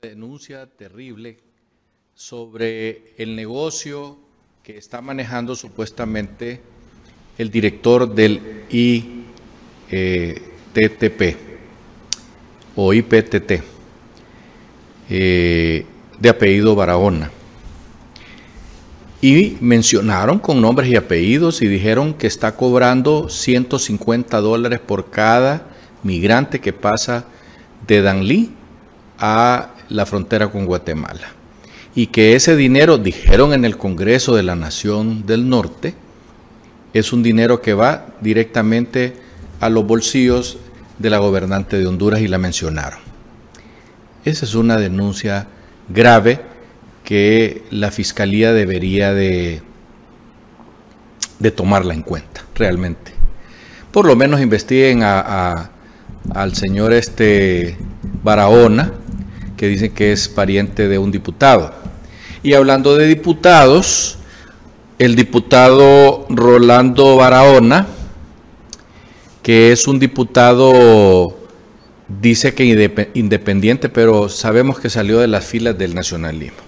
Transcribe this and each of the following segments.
denuncia terrible sobre el negocio que está manejando supuestamente el director del ITTP o IPTT eh, de apellido Barahona. Y mencionaron con nombres y apellidos y dijeron que está cobrando 150 dólares por cada migrante que pasa de Danlí a la frontera con Guatemala. Y que ese dinero, dijeron en el Congreso de la Nación del Norte, es un dinero que va directamente a los bolsillos de la gobernante de Honduras y la mencionaron. Esa es una denuncia grave que la Fiscalía debería de, de tomarla en cuenta, realmente. Por lo menos investiguen a, al señor este Barahona, que dicen que es pariente de un diputado. Y hablando de diputados, el diputado Rolando Barahona, que es un diputado, dice que independiente, pero sabemos que salió de las filas del nacionalismo.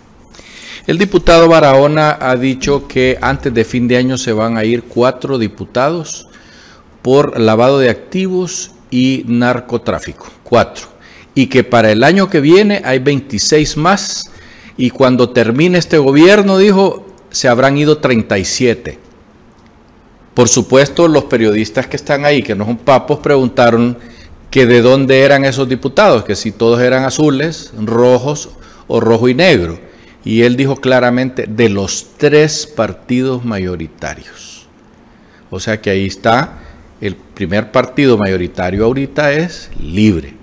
El diputado Barahona ha dicho que antes de fin de año se van a ir cuatro diputados por lavado de activos y narcotráfico. Cuatro y que para el año que viene hay 26 más y cuando termine este gobierno, dijo, se habrán ido 37. Por supuesto, los periodistas que están ahí, que no son papos, preguntaron que de dónde eran esos diputados, que si todos eran azules, rojos o rojo y negro. Y él dijo claramente de los tres partidos mayoritarios. O sea que ahí está, el primer partido mayoritario ahorita es libre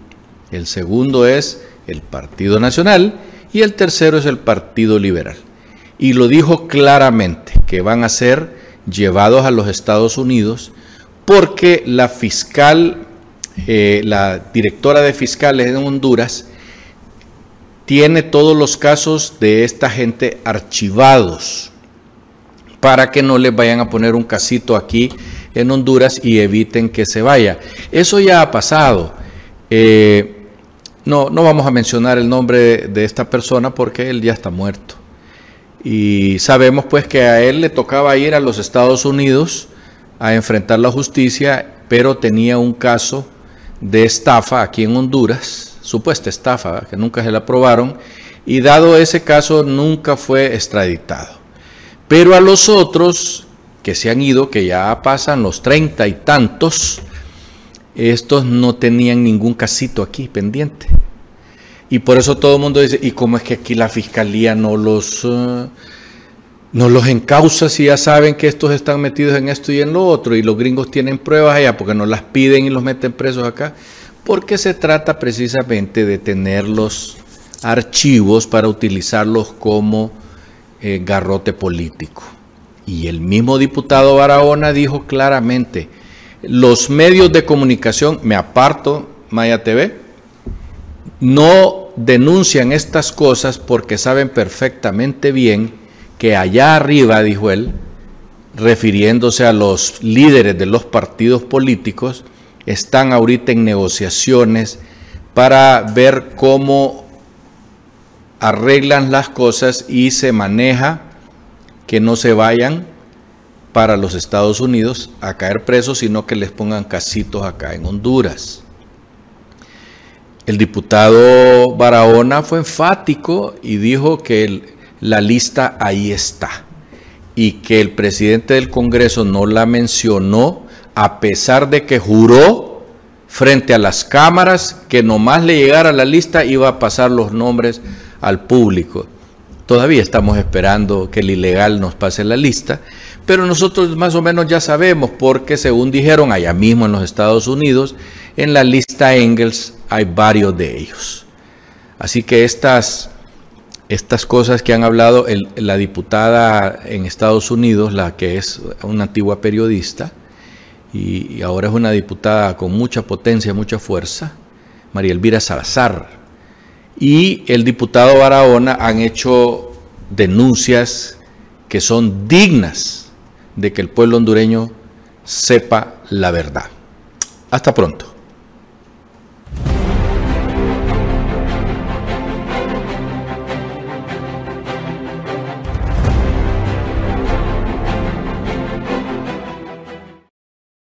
el segundo es el Partido Nacional y el tercero es el Partido Liberal. Y lo dijo claramente, que van a ser llevados a los Estados Unidos porque la fiscal, eh, la directora de fiscales en Honduras, tiene todos los casos de esta gente archivados para que no les vayan a poner un casito aquí en Honduras y eviten que se vaya. Eso ya ha pasado. Eh, no, no vamos a mencionar el nombre de esta persona porque él ya está muerto. Y sabemos pues que a él le tocaba ir a los Estados Unidos a enfrentar la justicia, pero tenía un caso de estafa aquí en Honduras, supuesta estafa, que nunca se la aprobaron, y dado ese caso nunca fue extraditado. Pero a los otros que se han ido, que ya pasan los treinta y tantos, estos no tenían ningún casito aquí pendiente. Y por eso todo el mundo dice, ¿y cómo es que aquí la fiscalía no los, uh, no los encausa si ya saben que estos están metidos en esto y en lo otro? Y los gringos tienen pruebas allá porque no las piden y los meten presos acá. Porque se trata precisamente de tener los archivos para utilizarlos como eh, garrote político. Y el mismo diputado Barahona dijo claramente, los medios de comunicación, me aparto, Maya TV, no denuncian estas cosas porque saben perfectamente bien que allá arriba, dijo él, refiriéndose a los líderes de los partidos políticos, están ahorita en negociaciones para ver cómo arreglan las cosas y se maneja que no se vayan para los Estados Unidos a caer presos, sino que les pongan casitos acá en Honduras. El diputado Barahona fue enfático y dijo que la lista ahí está y que el presidente del Congreso no la mencionó a pesar de que juró frente a las cámaras que nomás le llegara la lista iba a pasar los nombres al público. Todavía estamos esperando que el ilegal nos pase la lista, pero nosotros más o menos ya sabemos porque según dijeron allá mismo en los Estados Unidos, en la lista Engels hay varios de ellos. Así que estas, estas cosas que han hablado la diputada en Estados Unidos, la que es una antigua periodista y, ahora es una diputada con mucha potencia, mucha fuerza, María Elvira Salazar, y el diputado Barahona han hecho denuncias que son dignas de que el pueblo hondureño sepa la verdad. Hasta pronto.